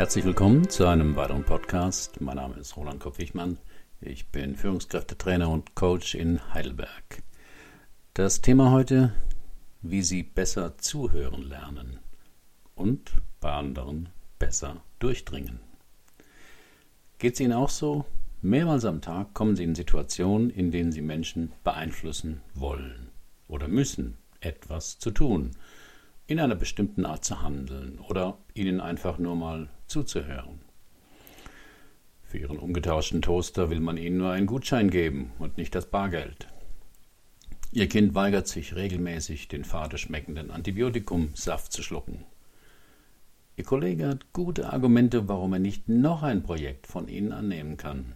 Herzlich willkommen zu einem weiteren Podcast. Mein Name ist Roland Kopp-Wichmann. Ich bin Führungskräftetrainer und Coach in Heidelberg. Das Thema heute, wie Sie besser zuhören lernen und bei anderen besser durchdringen. Geht es Ihnen auch so? Mehrmals am Tag kommen Sie in Situationen, in denen Sie Menschen beeinflussen wollen oder müssen, etwas zu tun, in einer bestimmten Art zu handeln oder ihnen einfach nur mal zuzuhören. Für Ihren umgetauschten Toaster will man Ihnen nur einen Gutschein geben und nicht das Bargeld. Ihr Kind weigert sich regelmäßig, den fade schmeckenden Antibiotikumsaft zu schlucken. Ihr Kollege hat gute Argumente, warum er nicht noch ein Projekt von Ihnen annehmen kann.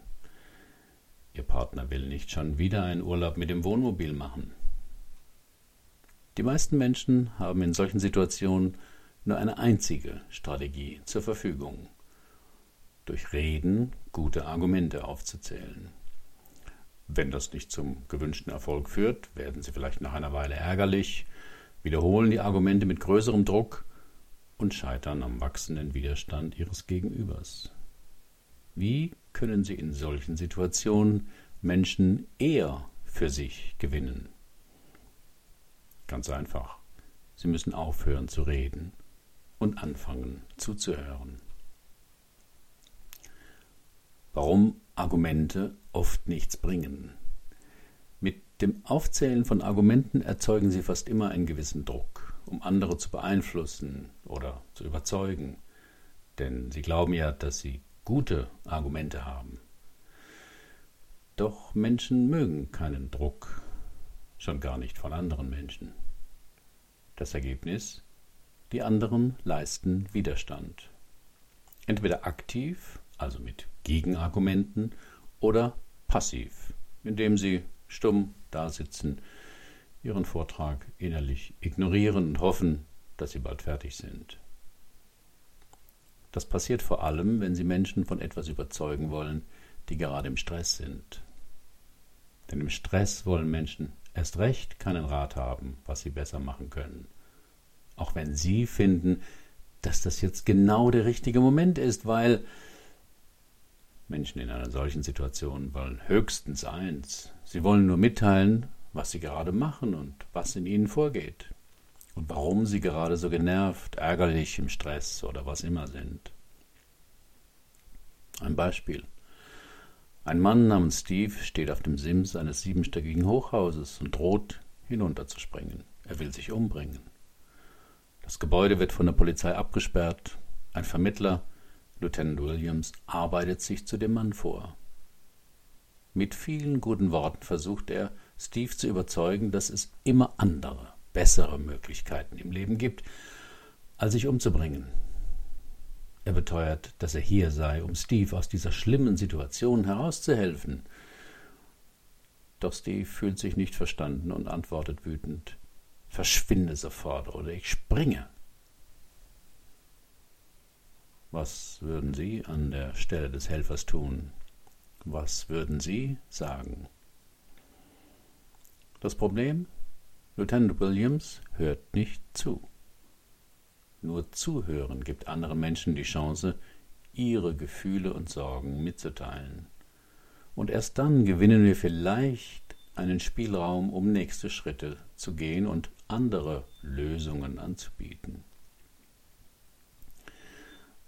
Ihr Partner will nicht schon wieder einen Urlaub mit dem Wohnmobil machen. Die meisten Menschen haben in solchen Situationen nur eine einzige Strategie zur Verfügung. Durch Reden gute Argumente aufzuzählen. Wenn das nicht zum gewünschten Erfolg führt, werden sie vielleicht nach einer Weile ärgerlich, wiederholen die Argumente mit größerem Druck und scheitern am wachsenden Widerstand ihres Gegenübers. Wie können Sie in solchen Situationen Menschen eher für sich gewinnen? Ganz einfach. Sie müssen aufhören zu reden und anfangen zuzuhören. Warum Argumente oft nichts bringen. Mit dem Aufzählen von Argumenten erzeugen sie fast immer einen gewissen Druck, um andere zu beeinflussen oder zu überzeugen, denn sie glauben ja, dass sie gute Argumente haben. Doch Menschen mögen keinen Druck, schon gar nicht von anderen Menschen. Das Ergebnis? Die anderen leisten Widerstand. Entweder aktiv, also mit Gegenargumenten, oder passiv, indem sie stumm dasitzen, ihren Vortrag innerlich ignorieren und hoffen, dass sie bald fertig sind. Das passiert vor allem, wenn Sie Menschen von etwas überzeugen wollen, die gerade im Stress sind. Denn im Stress wollen Menschen erst recht keinen Rat haben, was sie besser machen können. Auch wenn Sie finden, dass das jetzt genau der richtige Moment ist, weil Menschen in einer solchen Situation wollen höchstens eins. Sie wollen nur mitteilen, was sie gerade machen und was in ihnen vorgeht und warum sie gerade so genervt, ärgerlich, im Stress oder was immer sind. Ein Beispiel. Ein Mann namens Steve steht auf dem Sims eines siebenstöckigen Hochhauses und droht, hinunterzuspringen. Er will sich umbringen. Das Gebäude wird von der Polizei abgesperrt. Ein Vermittler, Lieutenant Williams, arbeitet sich zu dem Mann vor. Mit vielen guten Worten versucht er, Steve zu überzeugen, dass es immer andere, bessere Möglichkeiten im Leben gibt, als sich umzubringen. Er beteuert, dass er hier sei, um Steve aus dieser schlimmen Situation herauszuhelfen. Doch Steve fühlt sich nicht verstanden und antwortet wütend Verschwinde sofort oder ich springe. Was würden Sie an der Stelle des Helfers tun? Was würden Sie sagen? Das Problem? Lieutenant Williams hört nicht zu. Nur Zuhören gibt anderen Menschen die Chance, ihre Gefühle und Sorgen mitzuteilen. Und erst dann gewinnen wir vielleicht einen Spielraum, um nächste Schritte zu gehen und andere Lösungen anzubieten.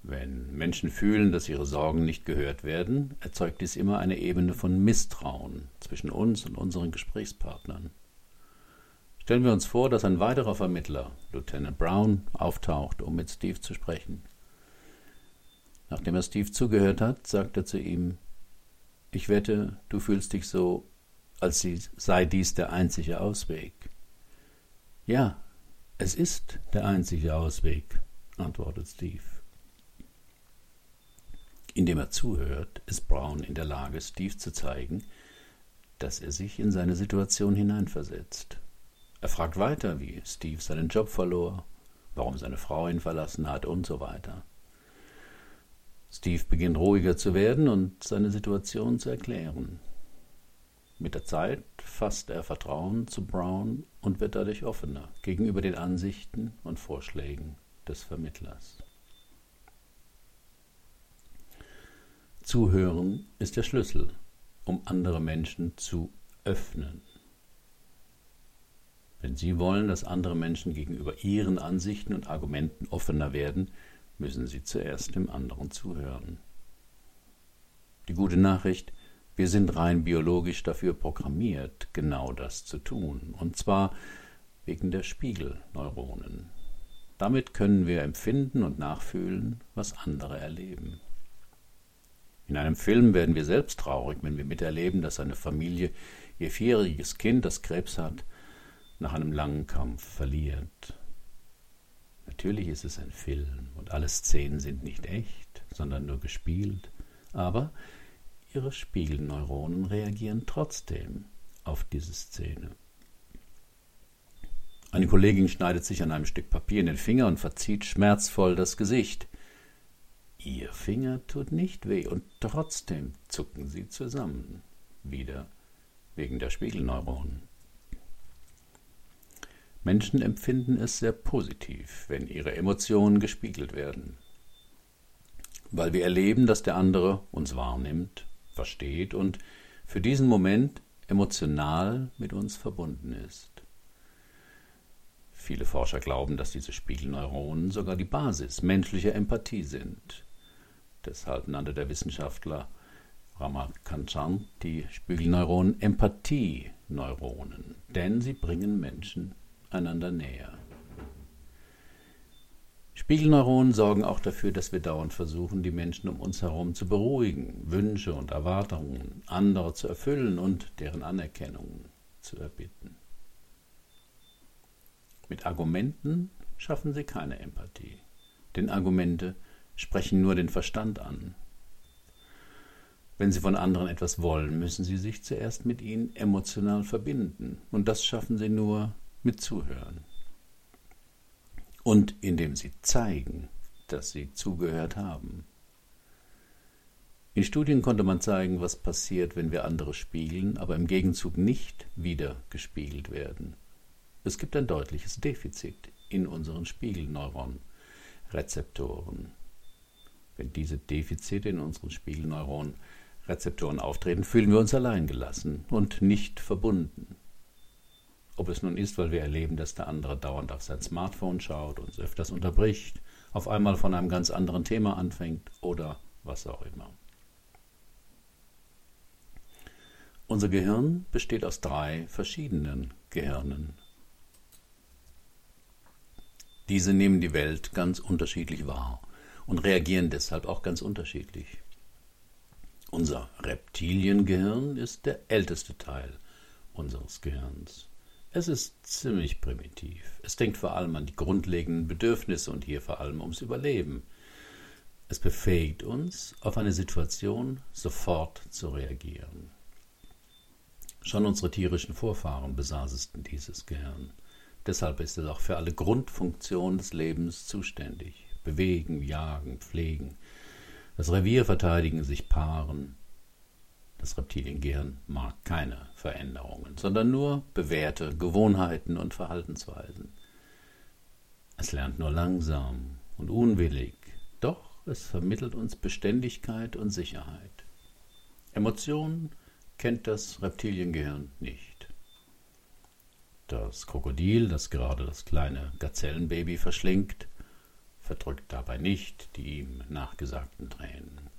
Wenn Menschen fühlen, dass ihre Sorgen nicht gehört werden, erzeugt dies immer eine Ebene von Misstrauen zwischen uns und unseren Gesprächspartnern. Stellen wir uns vor, dass ein weiterer Vermittler, Lieutenant Brown, auftaucht, um mit Steve zu sprechen. Nachdem er Steve zugehört hat, sagt er zu ihm Ich wette, du fühlst dich so, als sei dies der einzige Ausweg. Ja, es ist der einzige Ausweg, antwortet Steve. Indem er zuhört, ist Brown in der Lage, Steve zu zeigen, dass er sich in seine Situation hineinversetzt. Er fragt weiter, wie Steve seinen Job verlor, warum seine Frau ihn verlassen hat und so weiter. Steve beginnt ruhiger zu werden und seine Situation zu erklären. Mit der Zeit fasst er Vertrauen zu Brown und wird dadurch offener gegenüber den Ansichten und Vorschlägen des Vermittlers. Zuhören ist der Schlüssel, um andere Menschen zu öffnen. Wenn Sie wollen, dass andere Menschen gegenüber Ihren Ansichten und Argumenten offener werden, müssen Sie zuerst dem anderen zuhören. Die gute Nachricht, wir sind rein biologisch dafür programmiert, genau das zu tun, und zwar wegen der Spiegelneuronen. Damit können wir empfinden und nachfühlen, was andere erleben. In einem Film werden wir selbst traurig, wenn wir miterleben, dass eine Familie ihr vierjähriges Kind, das Krebs hat, nach einem langen Kampf verliert. Natürlich ist es ein Film und alle Szenen sind nicht echt, sondern nur gespielt, aber ihre Spiegelneuronen reagieren trotzdem auf diese Szene. Eine Kollegin schneidet sich an einem Stück Papier in den Finger und verzieht schmerzvoll das Gesicht. Ihr Finger tut nicht weh und trotzdem zucken sie zusammen. Wieder wegen der Spiegelneuronen. Menschen empfinden es sehr positiv, wenn ihre Emotionen gespiegelt werden, weil wir erleben, dass der andere uns wahrnimmt, versteht und für diesen Moment emotional mit uns verbunden ist. Viele Forscher glauben, dass diese Spiegelneuronen sogar die Basis menschlicher Empathie sind. Deshalb nannte der Wissenschaftler Ramachandran die Spiegelneuronen Empathieneuronen, denn sie bringen Menschen einander näher. Spiegelneuronen sorgen auch dafür, dass wir dauernd versuchen, die Menschen um uns herum zu beruhigen, Wünsche und Erwartungen anderer zu erfüllen und deren Anerkennung zu erbitten. Mit Argumenten schaffen sie keine Empathie, denn Argumente sprechen nur den Verstand an. Wenn Sie von anderen etwas wollen, müssen Sie sich zuerst mit ihnen emotional verbinden. Und das schaffen Sie nur mit Zuhören. Und indem Sie zeigen, dass Sie zugehört haben. In Studien konnte man zeigen, was passiert, wenn wir andere spiegeln, aber im Gegenzug nicht wieder gespiegelt werden. Es gibt ein deutliches Defizit in unseren Spiegelneuron-Rezeptoren. Wenn diese Defizite in unseren Spiegelneuron-Rezeptoren auftreten, fühlen wir uns alleingelassen und nicht verbunden. Ob es nun ist, weil wir erleben, dass der andere dauernd auf sein Smartphone schaut, uns öfters unterbricht, auf einmal von einem ganz anderen Thema anfängt oder was auch immer. Unser Gehirn besteht aus drei verschiedenen Gehirnen. Diese nehmen die Welt ganz unterschiedlich wahr und reagieren deshalb auch ganz unterschiedlich. Unser Reptiliengehirn ist der älteste Teil unseres Gehirns. Es ist ziemlich primitiv. Es denkt vor allem an die grundlegenden Bedürfnisse und hier vor allem ums Überleben. Es befähigt uns, auf eine Situation sofort zu reagieren. Schon unsere tierischen Vorfahren besaßen dieses Gehirn. Deshalb ist es auch für alle Grundfunktionen des Lebens zuständig bewegen, jagen, pflegen, das Revier verteidigen, sich paaren. Das Reptiliengehirn mag keine Veränderungen, sondern nur bewährte Gewohnheiten und Verhaltensweisen. Es lernt nur langsam und unwillig, doch es vermittelt uns Beständigkeit und Sicherheit. Emotionen kennt das Reptiliengehirn nicht. Das Krokodil, das gerade das kleine Gazellenbaby verschlingt, verdrückt dabei nicht die ihm nachgesagten Tränen.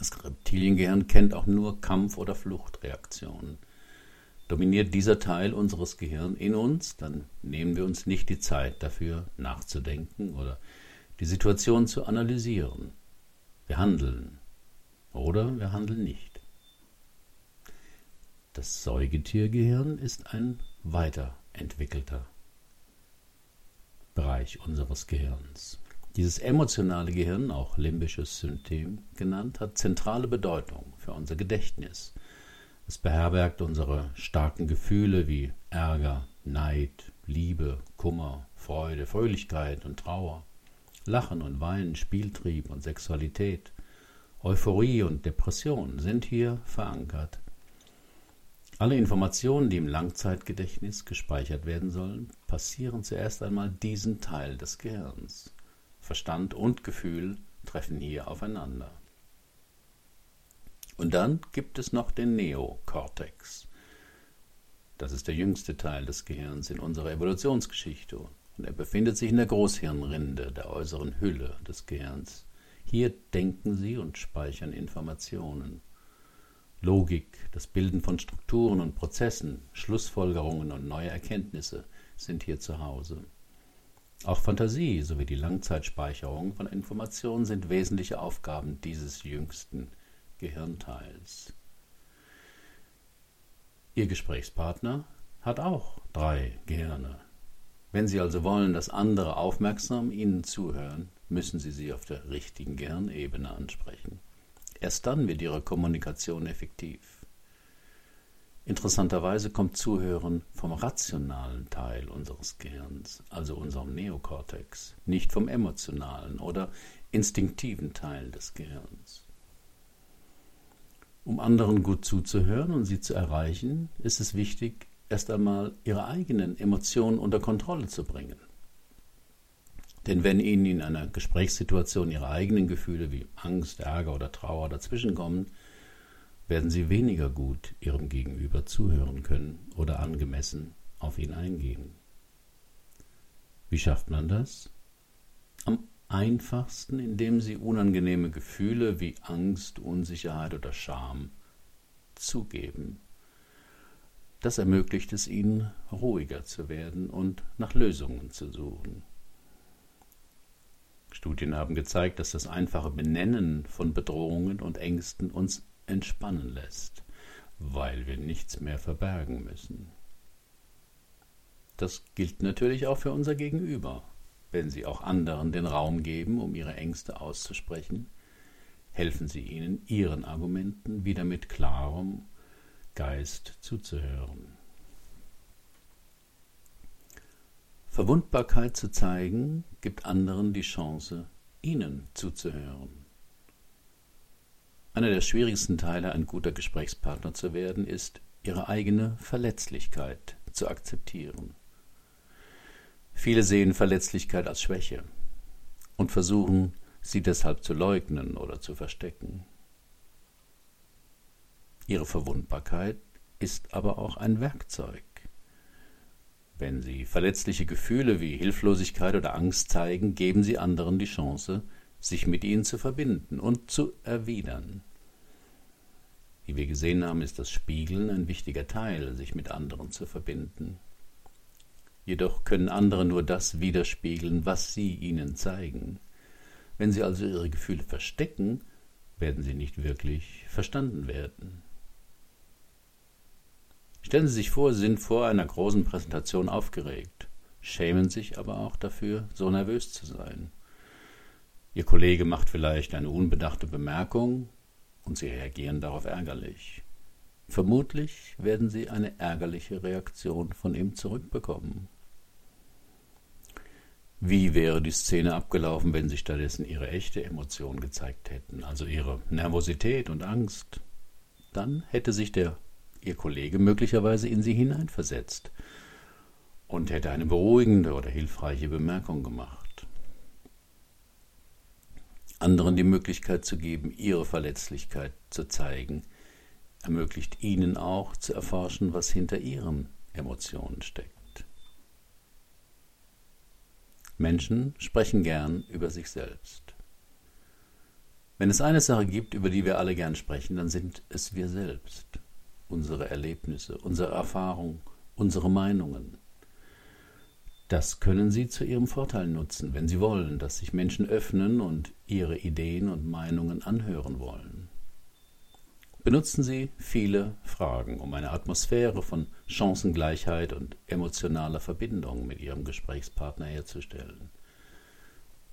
Das Reptiliengehirn kennt auch nur Kampf- oder Fluchtreaktionen. Dominiert dieser Teil unseres Gehirns in uns, dann nehmen wir uns nicht die Zeit dafür, nachzudenken oder die Situation zu analysieren. Wir handeln oder wir handeln nicht. Das Säugetiergehirn ist ein weiterentwickelter Bereich unseres Gehirns. Dieses emotionale Gehirn, auch limbisches System genannt, hat zentrale Bedeutung für unser Gedächtnis. Es beherbergt unsere starken Gefühle wie Ärger, Neid, Liebe, Kummer, Freude, Fröhlichkeit und Trauer, Lachen und Weinen, Spieltrieb und Sexualität, Euphorie und Depression sind hier verankert. Alle Informationen, die im Langzeitgedächtnis gespeichert werden sollen, passieren zuerst einmal diesen Teil des Gehirns. Verstand und Gefühl treffen hier aufeinander. Und dann gibt es noch den Neokortex. Das ist der jüngste Teil des Gehirns in unserer Evolutionsgeschichte und er befindet sich in der Großhirnrinde, der äußeren Hülle des Gehirns. Hier denken sie und speichern Informationen. Logik, das Bilden von Strukturen und Prozessen, Schlussfolgerungen und neue Erkenntnisse sind hier zu Hause. Auch Fantasie sowie die Langzeitspeicherung von Informationen sind wesentliche Aufgaben dieses jüngsten Gehirnteils. Ihr Gesprächspartner hat auch drei Gehirne. Wenn Sie also wollen, dass andere aufmerksam Ihnen zuhören, müssen Sie sie auf der richtigen Gehirnebene ansprechen. Erst dann wird Ihre Kommunikation effektiv. Interessanterweise kommt Zuhören vom rationalen Teil unseres Gehirns, also unserem Neokortex, nicht vom emotionalen oder instinktiven Teil des Gehirns. Um anderen gut zuzuhören und sie zu erreichen, ist es wichtig, erst einmal ihre eigenen Emotionen unter Kontrolle zu bringen. Denn wenn Ihnen in einer Gesprächssituation Ihre eigenen Gefühle wie Angst, Ärger oder Trauer dazwischenkommen, werden Sie weniger gut Ihrem Gegenüber zuhören können oder angemessen auf ihn eingehen. Wie schafft man das? Am einfachsten, indem Sie unangenehme Gefühle wie Angst, Unsicherheit oder Scham zugeben das ermöglicht es ihnen, ruhiger zu werden und nach Lösungen zu suchen. Studien haben gezeigt, dass das einfache Benennen von Bedrohungen und Ängsten uns entspannen lässt, weil wir nichts mehr verbergen müssen. Das gilt natürlich auch für unser Gegenüber. Wenn Sie auch anderen den Raum geben, um ihre Ängste auszusprechen, helfen Sie ihnen, ihren Argumenten wieder mit klarem Geist zuzuhören. Verwundbarkeit zu zeigen, gibt anderen die Chance, ihnen zuzuhören. Einer der schwierigsten Teile, ein guter Gesprächspartner zu werden, ist, ihre eigene Verletzlichkeit zu akzeptieren. Viele sehen Verletzlichkeit als Schwäche und versuchen, sie deshalb zu leugnen oder zu verstecken. Ihre Verwundbarkeit ist aber auch ein Werkzeug. Wenn Sie verletzliche Gefühle wie Hilflosigkeit oder Angst zeigen, geben Sie anderen die Chance, sich mit ihnen zu verbinden und zu erwidern. Wie wir gesehen haben, ist das Spiegeln ein wichtiger Teil, sich mit anderen zu verbinden. Jedoch können andere nur das widerspiegeln, was sie ihnen zeigen. Wenn sie also ihre Gefühle verstecken, werden sie nicht wirklich verstanden werden. Stellen Sie sich vor, Sie sind vor einer großen Präsentation aufgeregt, schämen sich aber auch dafür, so nervös zu sein. Ihr Kollege macht vielleicht eine unbedachte Bemerkung und Sie reagieren darauf ärgerlich. Vermutlich werden Sie eine ärgerliche Reaktion von ihm zurückbekommen. Wie wäre die Szene abgelaufen, wenn Sie stattdessen Ihre echte Emotion gezeigt hätten, also Ihre Nervosität und Angst? Dann hätte sich der ihr Kollege möglicherweise in sie hineinversetzt und hätte eine beruhigende oder hilfreiche Bemerkung gemacht. Anderen die Möglichkeit zu geben, ihre Verletzlichkeit zu zeigen, ermöglicht ihnen auch zu erforschen, was hinter ihren Emotionen steckt. Menschen sprechen gern über sich selbst. Wenn es eine Sache gibt, über die wir alle gern sprechen, dann sind es wir selbst unsere Erlebnisse, unsere Erfahrungen, unsere Meinungen. Das können Sie zu Ihrem Vorteil nutzen, wenn Sie wollen, dass sich Menschen öffnen und Ihre Ideen und Meinungen anhören wollen. Benutzen Sie viele Fragen, um eine Atmosphäre von Chancengleichheit und emotionaler Verbindung mit Ihrem Gesprächspartner herzustellen.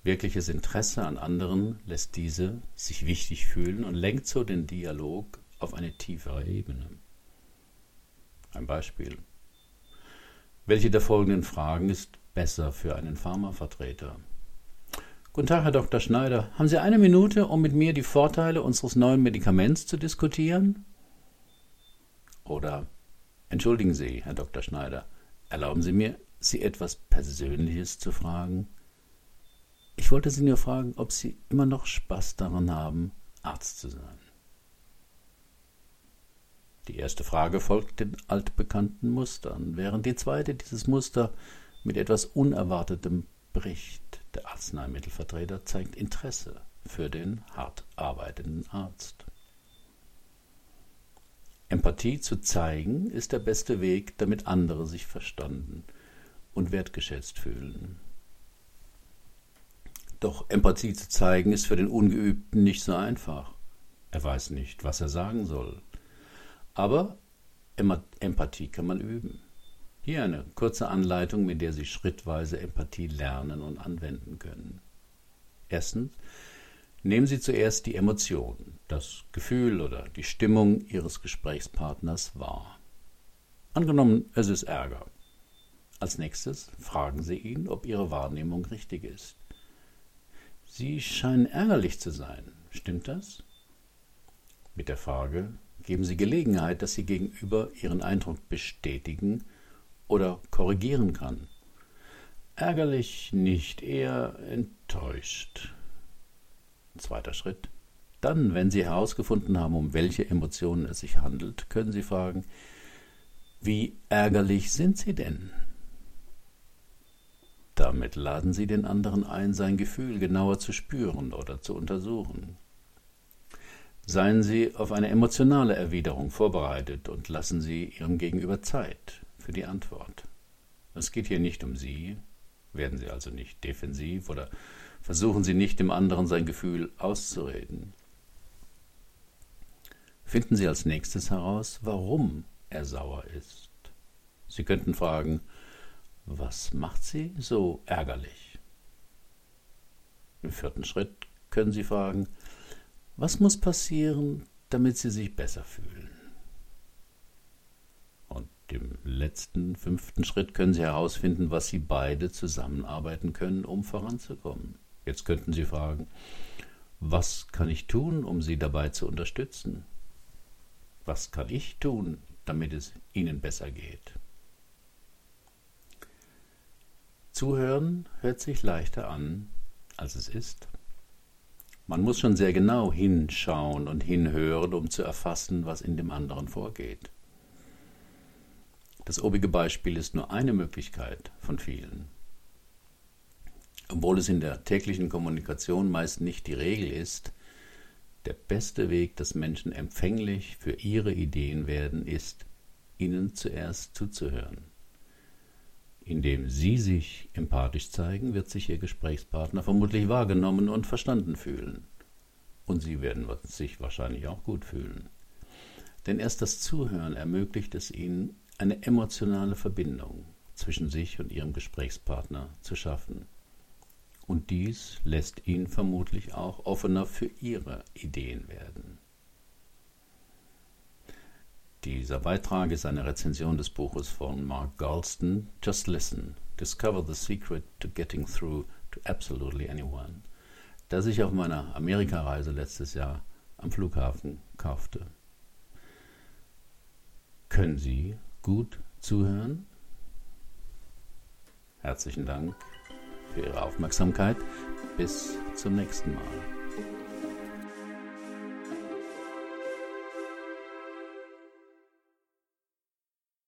Wirkliches Interesse an anderen lässt diese sich wichtig fühlen und lenkt so den Dialog auf eine tiefere Ebene. Ein Beispiel. Welche der folgenden Fragen ist besser für einen Pharmavertreter? Guten Tag, Herr Dr. Schneider. Haben Sie eine Minute, um mit mir die Vorteile unseres neuen Medikaments zu diskutieren? Oder Entschuldigen Sie, Herr Dr. Schneider, erlauben Sie mir, Sie etwas Persönliches zu fragen? Ich wollte Sie nur fragen, ob Sie immer noch Spaß daran haben, Arzt zu sein. Die erste Frage folgt den altbekannten Mustern, während die zweite dieses Muster mit etwas Unerwartetem bricht. Der Arzneimittelvertreter zeigt Interesse für den hart arbeitenden Arzt. Empathie zu zeigen ist der beste Weg, damit andere sich verstanden und wertgeschätzt fühlen. Doch Empathie zu zeigen ist für den Ungeübten nicht so einfach. Er weiß nicht, was er sagen soll. Aber Empathie kann man üben. Hier eine kurze Anleitung, mit der Sie schrittweise Empathie lernen und anwenden können. Erstens, nehmen Sie zuerst die Emotion, das Gefühl oder die Stimmung Ihres Gesprächspartners wahr. Angenommen, es ist Ärger. Als nächstes fragen Sie ihn, ob Ihre Wahrnehmung richtig ist. Sie scheinen ärgerlich zu sein. Stimmt das? Mit der Frage geben Sie Gelegenheit, dass Sie gegenüber Ihren Eindruck bestätigen oder korrigieren kann. Ärgerlich nicht, eher enttäuscht. Zweiter Schritt. Dann, wenn Sie herausgefunden haben, um welche Emotionen es sich handelt, können Sie fragen, wie ärgerlich sind Sie denn? Damit laden Sie den anderen ein, sein Gefühl genauer zu spüren oder zu untersuchen. Seien Sie auf eine emotionale Erwiderung vorbereitet und lassen Sie Ihrem Gegenüber Zeit für die Antwort. Es geht hier nicht um Sie, werden Sie also nicht defensiv oder versuchen Sie nicht dem anderen sein Gefühl auszureden. Finden Sie als nächstes heraus, warum er sauer ist. Sie könnten fragen, was macht Sie so ärgerlich? Im vierten Schritt können Sie fragen, was muss passieren, damit Sie sich besser fühlen? Und im letzten, fünften Schritt können Sie herausfinden, was Sie beide zusammenarbeiten können, um voranzukommen. Jetzt könnten Sie fragen, was kann ich tun, um Sie dabei zu unterstützen? Was kann ich tun, damit es Ihnen besser geht? Zuhören hört sich leichter an, als es ist. Man muss schon sehr genau hinschauen und hinhören, um zu erfassen, was in dem anderen vorgeht. Das obige Beispiel ist nur eine Möglichkeit von vielen. Obwohl es in der täglichen Kommunikation meist nicht die Regel ist, der beste Weg, dass Menschen empfänglich für ihre Ideen werden, ist, ihnen zuerst zuzuhören. Indem Sie sich empathisch zeigen, wird sich Ihr Gesprächspartner vermutlich wahrgenommen und verstanden fühlen. Und Sie werden sich wahrscheinlich auch gut fühlen. Denn erst das Zuhören ermöglicht es Ihnen, eine emotionale Verbindung zwischen sich und Ihrem Gesprächspartner zu schaffen. Und dies lässt ihn vermutlich auch offener für Ihre Ideen werden. Dieser Beitrag ist eine Rezension des Buches von Mark Galston, Just Listen, Discover the Secret to Getting Through to Absolutely Anyone, das ich auf meiner Amerikareise letztes Jahr am Flughafen kaufte. Können Sie gut zuhören? Herzlichen Dank für Ihre Aufmerksamkeit. Bis zum nächsten Mal.